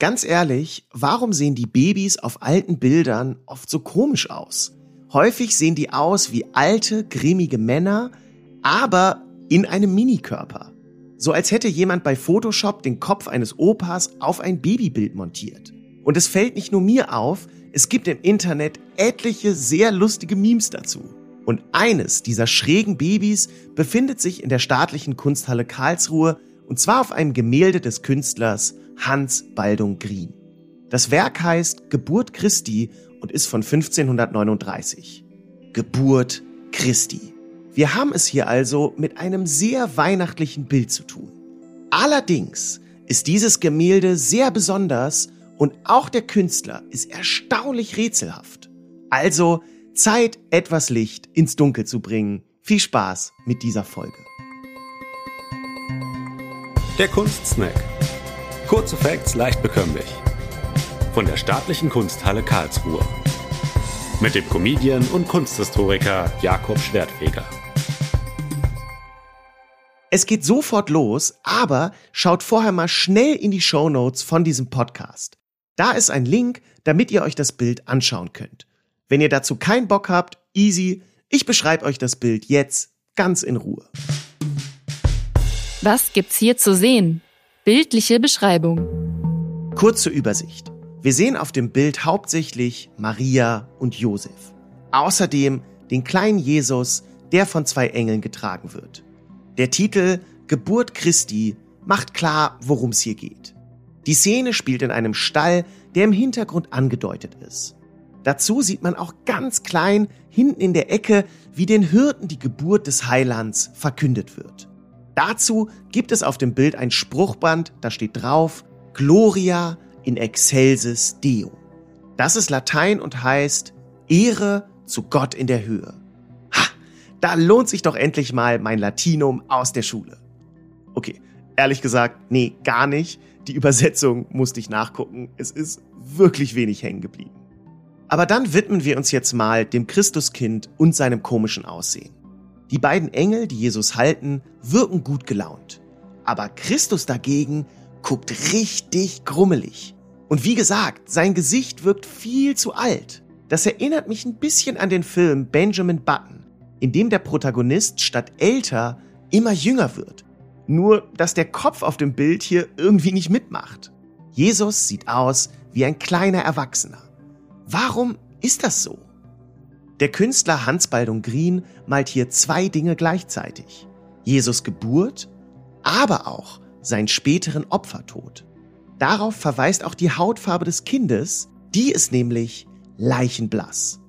Ganz ehrlich, warum sehen die Babys auf alten Bildern oft so komisch aus? Häufig sehen die aus wie alte, grimmige Männer, aber in einem Minikörper. So als hätte jemand bei Photoshop den Kopf eines Opas auf ein Babybild montiert. Und es fällt nicht nur mir auf, es gibt im Internet etliche sehr lustige Memes dazu. Und eines dieser schrägen Babys befindet sich in der staatlichen Kunsthalle Karlsruhe und zwar auf einem Gemälde des Künstlers Hans Baldung Grien. Das Werk heißt Geburt Christi und ist von 1539. Geburt Christi. Wir haben es hier also mit einem sehr weihnachtlichen Bild zu tun. Allerdings ist dieses Gemälde sehr besonders und auch der Künstler ist erstaunlich rätselhaft. Also Zeit, etwas Licht ins Dunkel zu bringen. Viel Spaß mit dieser Folge. Der Kunstsnack. Kurze Facts leicht bekömmlich. Von der Staatlichen Kunsthalle Karlsruhe. Mit dem Comedian und Kunsthistoriker Jakob Schwertfeger. Es geht sofort los, aber schaut vorher mal schnell in die Show Notes von diesem Podcast. Da ist ein Link, damit ihr euch das Bild anschauen könnt. Wenn ihr dazu keinen Bock habt, easy, ich beschreibe euch das Bild jetzt ganz in Ruhe. Was gibt's hier zu sehen? Bildliche Beschreibung. Kurze Übersicht. Wir sehen auf dem Bild hauptsächlich Maria und Josef. Außerdem den kleinen Jesus, der von zwei Engeln getragen wird. Der Titel Geburt Christi macht klar, worum es hier geht. Die Szene spielt in einem Stall, der im Hintergrund angedeutet ist. Dazu sieht man auch ganz klein hinten in der Ecke, wie den Hirten die Geburt des Heilands verkündet wird. Dazu gibt es auf dem Bild ein Spruchband, da steht drauf Gloria in excelsis Deo. Das ist Latein und heißt Ehre zu Gott in der Höhe. Ha, da lohnt sich doch endlich mal mein Latinum aus der Schule. Okay, ehrlich gesagt, nee, gar nicht. Die Übersetzung musste ich nachgucken. Es ist wirklich wenig hängen geblieben. Aber dann widmen wir uns jetzt mal dem Christuskind und seinem komischen Aussehen. Die beiden Engel, die Jesus halten, wirken gut gelaunt. Aber Christus dagegen guckt richtig grummelig. Und wie gesagt, sein Gesicht wirkt viel zu alt. Das erinnert mich ein bisschen an den Film Benjamin Button, in dem der Protagonist statt älter immer jünger wird nur, dass der Kopf auf dem Bild hier irgendwie nicht mitmacht. Jesus sieht aus wie ein kleiner Erwachsener. Warum ist das so? Der Künstler Hans Baldung Green malt hier zwei Dinge gleichzeitig. Jesus Geburt, aber auch seinen späteren Opfertod. Darauf verweist auch die Hautfarbe des Kindes, die ist nämlich leichenblass.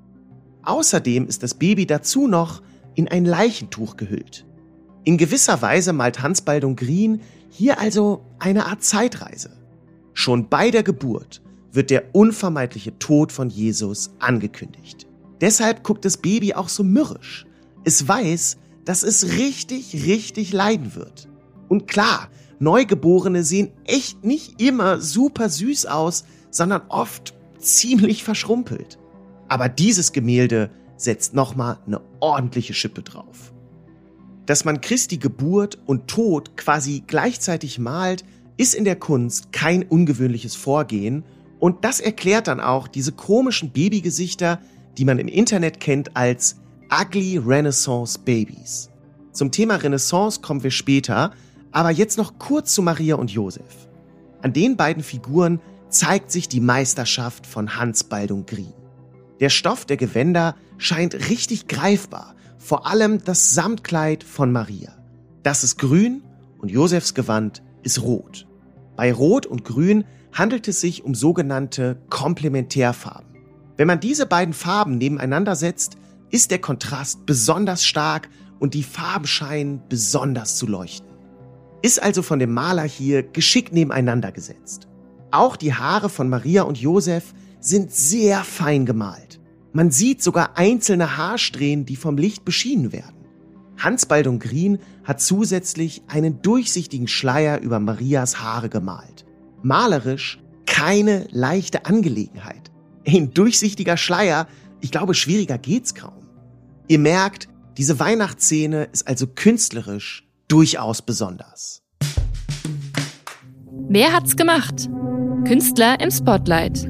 Außerdem ist das Baby dazu noch in ein Leichentuch gehüllt. In gewisser Weise malt Hans Baldung Green hier also eine Art Zeitreise. Schon bei der Geburt wird der unvermeidliche Tod von Jesus angekündigt. Deshalb guckt das Baby auch so mürrisch. Es weiß, dass es richtig, richtig leiden wird. Und klar, Neugeborene sehen echt nicht immer super süß aus, sondern oft ziemlich verschrumpelt. Aber dieses Gemälde setzt nochmal eine ordentliche Schippe drauf. Dass man Christi Geburt und Tod quasi gleichzeitig malt, ist in der Kunst kein ungewöhnliches Vorgehen und das erklärt dann auch diese komischen Babygesichter, die man im Internet kennt als Ugly Renaissance Babies. Zum Thema Renaissance kommen wir später, aber jetzt noch kurz zu Maria und Josef. An den beiden Figuren zeigt sich die Meisterschaft von Hans Baldung Grien. Der Stoff der Gewänder scheint richtig greifbar vor allem das Samtkleid von Maria. Das ist grün und Josefs Gewand ist rot. Bei Rot und Grün handelt es sich um sogenannte Komplementärfarben. Wenn man diese beiden Farben nebeneinander setzt, ist der Kontrast besonders stark und die Farben scheinen besonders zu leuchten. Ist also von dem Maler hier geschickt nebeneinander gesetzt. Auch die Haare von Maria und Josef sind sehr fein gemalt. Man sieht sogar einzelne Haarsträhnen, die vom Licht beschienen werden. Hans Baldung Green hat zusätzlich einen durchsichtigen Schleier über Marias Haare gemalt. Malerisch keine leichte Angelegenheit. Ein durchsichtiger Schleier, ich glaube, schwieriger geht's kaum. Ihr merkt, diese Weihnachtsszene ist also künstlerisch durchaus besonders. Wer hat's gemacht? Künstler im Spotlight.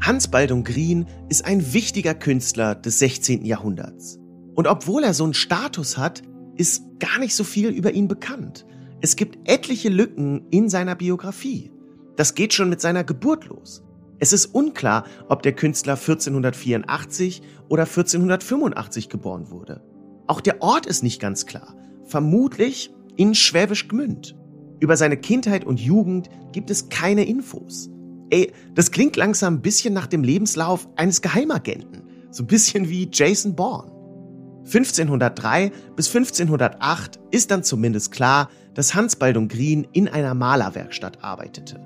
Hans Baldung Grien ist ein wichtiger Künstler des 16. Jahrhunderts. Und obwohl er so einen Status hat, ist gar nicht so viel über ihn bekannt. Es gibt etliche Lücken in seiner Biografie. Das geht schon mit seiner Geburt los. Es ist unklar, ob der Künstler 1484 oder 1485 geboren wurde. Auch der Ort ist nicht ganz klar. Vermutlich in Schwäbisch Gmünd. Über seine Kindheit und Jugend gibt es keine Infos. Ey, das klingt langsam ein bisschen nach dem Lebenslauf eines Geheimagenten. So ein bisschen wie Jason Bourne. 1503 bis 1508 ist dann zumindest klar, dass Hans Baldung Grien in einer Malerwerkstatt arbeitete.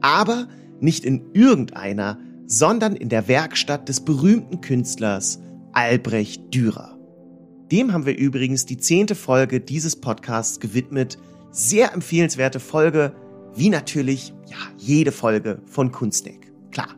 Aber nicht in irgendeiner, sondern in der Werkstatt des berühmten Künstlers Albrecht Dürer. Dem haben wir übrigens die zehnte Folge dieses Podcasts gewidmet. Sehr empfehlenswerte Folge, wie natürlich ja, jede Folge von Kunstdeck. Klar.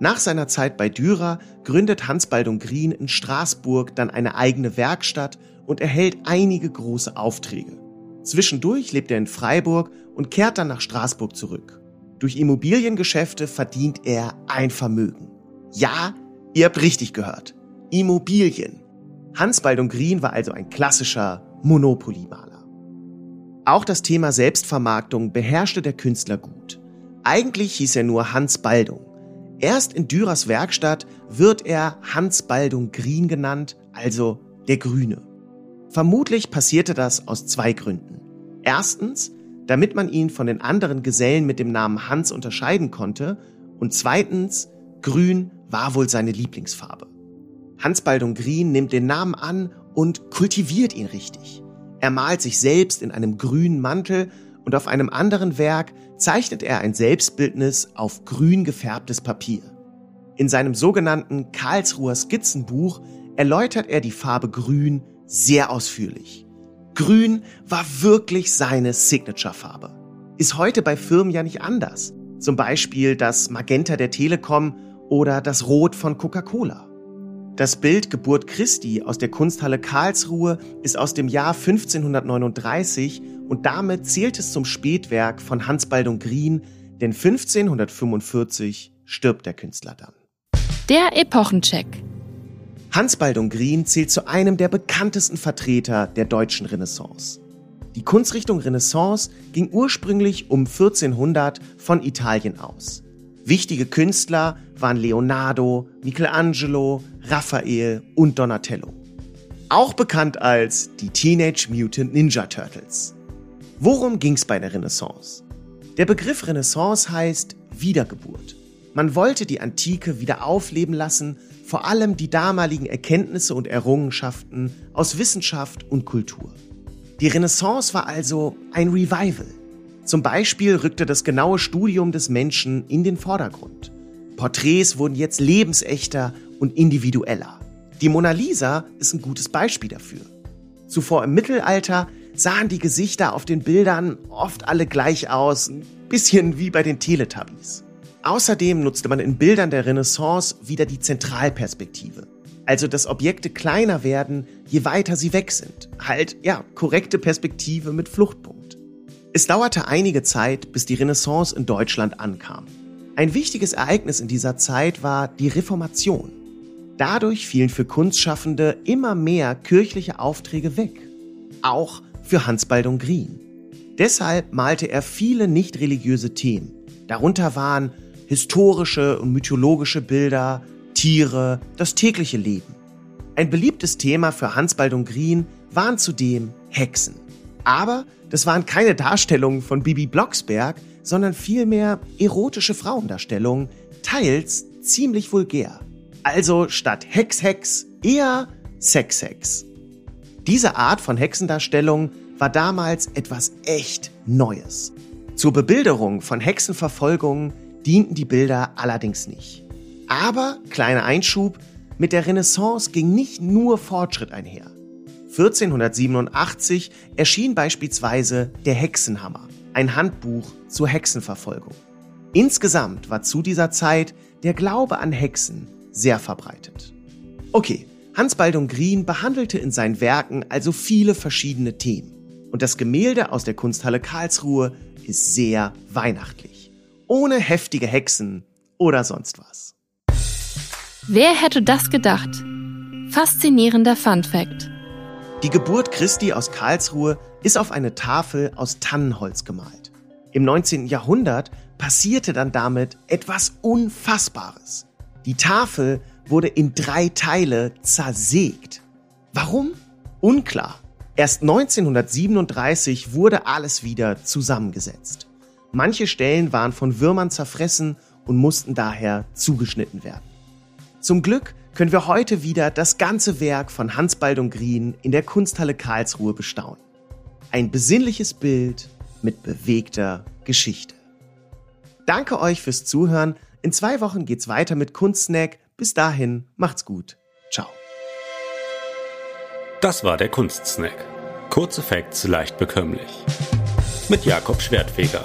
Nach seiner Zeit bei Dürer gründet Hans Baldung Grien in Straßburg dann eine eigene Werkstatt und erhält einige große Aufträge. Zwischendurch lebt er in Freiburg und kehrt dann nach Straßburg zurück. Durch Immobiliengeschäfte verdient er ein Vermögen. Ja, ihr habt richtig gehört. Immobilien. Hans Baldung Grien war also ein klassischer Monopoly-Maler. Auch das Thema Selbstvermarktung beherrschte der Künstler gut. Eigentlich hieß er nur Hans Baldung. Erst in Dürers Werkstatt wird er Hans Baldung Green genannt, also der Grüne. Vermutlich passierte das aus zwei Gründen. Erstens, damit man ihn von den anderen Gesellen mit dem Namen Hans unterscheiden konnte und zweitens, grün war wohl seine Lieblingsfarbe. Hans Baldung Green nimmt den Namen an und kultiviert ihn richtig. Er malt sich selbst in einem grünen Mantel und auf einem anderen Werk zeichnet er ein Selbstbildnis auf grün gefärbtes Papier. In seinem sogenannten Karlsruher Skizzenbuch erläutert er die Farbe Grün sehr ausführlich. Grün war wirklich seine Signature-Farbe. Ist heute bei Firmen ja nicht anders. Zum Beispiel das Magenta der Telekom oder das Rot von Coca-Cola. Das Bild Geburt Christi aus der Kunsthalle Karlsruhe ist aus dem Jahr 1539 und damit zählt es zum Spätwerk von Hans Baldung Grien, denn 1545 stirbt der Künstler dann. Der Epochencheck. Hans Baldung Grien zählt zu einem der bekanntesten Vertreter der deutschen Renaissance. Die Kunstrichtung Renaissance ging ursprünglich um 1400 von Italien aus. Wichtige Künstler waren Leonardo, Michelangelo, Raphael und Donatello. Auch bekannt als die Teenage Mutant Ninja Turtles. Worum ging's bei der Renaissance? Der Begriff Renaissance heißt Wiedergeburt. Man wollte die Antike wieder aufleben lassen, vor allem die damaligen Erkenntnisse und Errungenschaften aus Wissenschaft und Kultur. Die Renaissance war also ein Revival. Zum Beispiel rückte das genaue Studium des Menschen in den Vordergrund. Porträts wurden jetzt lebensechter und individueller. Die Mona Lisa ist ein gutes Beispiel dafür. Zuvor im Mittelalter sahen die Gesichter auf den Bildern oft alle gleich aus, ein bisschen wie bei den Teletubbies. Außerdem nutzte man in Bildern der Renaissance wieder die Zentralperspektive. Also dass Objekte kleiner werden, je weiter sie weg sind. Halt, ja, korrekte Perspektive mit Fluchtpunkt. Es dauerte einige Zeit, bis die Renaissance in Deutschland ankam. Ein wichtiges Ereignis in dieser Zeit war die Reformation. Dadurch fielen für Kunstschaffende immer mehr kirchliche Aufträge weg. Auch für Hans Baldung Grien. Deshalb malte er viele nicht religiöse Themen. Darunter waren historische und mythologische Bilder, Tiere, das tägliche Leben. Ein beliebtes Thema für Hans Baldung Grien waren zudem Hexen. Aber das waren keine Darstellungen von Bibi Blocksberg, sondern vielmehr erotische Frauendarstellungen, teils ziemlich vulgär. Also statt Hex-Hex eher Sex-Hex. Diese Art von Hexendarstellung war damals etwas echt Neues. Zur Bebilderung von Hexenverfolgungen dienten die Bilder allerdings nicht. Aber, kleiner Einschub, mit der Renaissance ging nicht nur Fortschritt einher. 1487 erschien beispielsweise Der Hexenhammer, ein Handbuch zur Hexenverfolgung. Insgesamt war zu dieser Zeit der Glaube an Hexen sehr verbreitet. Okay, Hans Baldung Grien behandelte in seinen Werken also viele verschiedene Themen. Und das Gemälde aus der Kunsthalle Karlsruhe ist sehr weihnachtlich. Ohne heftige Hexen oder sonst was. Wer hätte das gedacht? Faszinierender Fun Fact. Die Geburt Christi aus Karlsruhe ist auf eine Tafel aus Tannenholz gemalt. Im 19. Jahrhundert passierte dann damit etwas Unfassbares. Die Tafel wurde in drei Teile zersägt. Warum? Unklar. Erst 1937 wurde alles wieder zusammengesetzt. Manche Stellen waren von Würmern zerfressen und mussten daher zugeschnitten werden. Zum Glück können wir heute wieder das ganze Werk von Hans Baldung Grien in der Kunsthalle Karlsruhe bestaunen. Ein besinnliches Bild mit bewegter Geschichte. Danke euch fürs Zuhören. In zwei Wochen geht's weiter mit Kunstsnack. Bis dahin, macht's gut. Ciao. Das war der Kunstsnack. Kurze Facts leicht bekömmlich. Mit Jakob Schwertfeger.